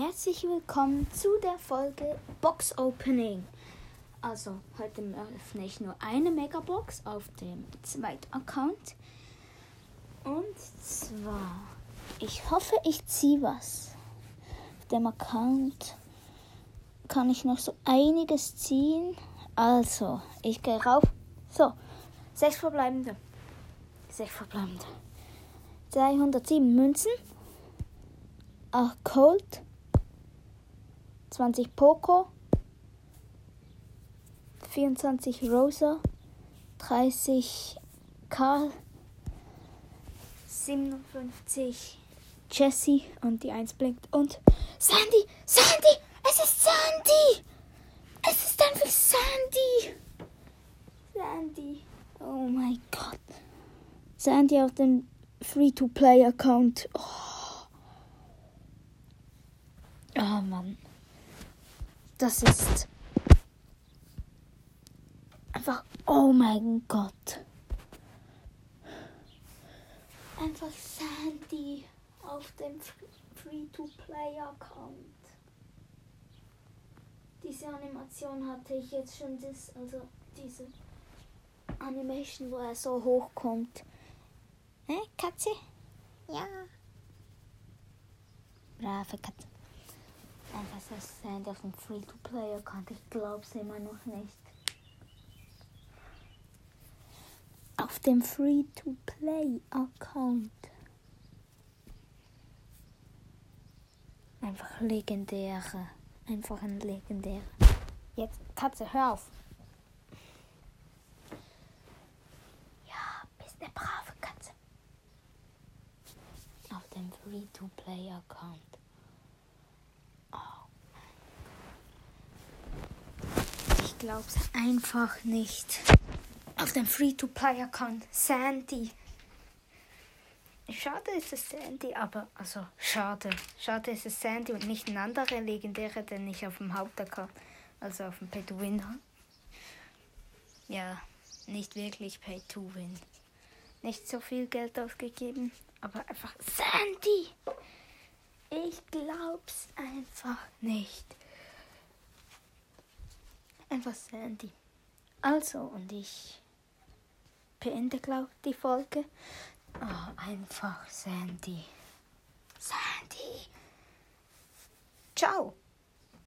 Herzlich willkommen zu der Folge Box Opening. Also heute öffne ich nur eine Megabox auf dem zweiten Account. Und zwar, ich hoffe, ich ziehe was. Auf dem Account kann ich noch so einiges ziehen. Also, ich gehe rauf. So, sechs verbleibende. Sechs verbleibende. 207 Münzen. 8 Colt. 20 Poco. 24 Rosa. 30 Karl. 57 Jesse und die 1 blinkt. Und Sandy! Sandy! Es ist Sandy! Es ist einfach Sandy! Sandy. Oh mein Gott. Sandy auf dem Free-to-Play-Account. Oh. oh Mann. Das ist einfach. Oh mein Gott. Einfach Sandy auf dem Free-to-Play-Account. Diese Animation hatte ich jetzt schon, das, also diese Animation, wo er so hochkommt. Hä, Katze? Ja. Brave Katze. Einfach so Sand auf dem Free-to-Play-Account. Ich glaub's immer noch nicht. Auf dem Free-to-Play-Account. Einfach legendäre. Einfach ein legendäre. Jetzt, Katze, hör auf. Ja, bist eine brave Katze. Auf dem Free-to-Play-Account. Ich glaub's einfach nicht. Auf dem Free-to-Play-Account. Sandy. Schade ist es Sandy, aber also schade. Schade ist es Sandy und nicht ein anderer legendärer, den ich auf dem Hauptaccount, also auf dem Pay to Win habe. Ja, nicht wirklich Pay to Win. Nicht so viel Geld ausgegeben, aber einfach Sandy. Ich glaub's einfach nicht. Einfach Sandy. Also, und ich beende, glaube die Folge. Oh, einfach Sandy. Sandy. Ciao.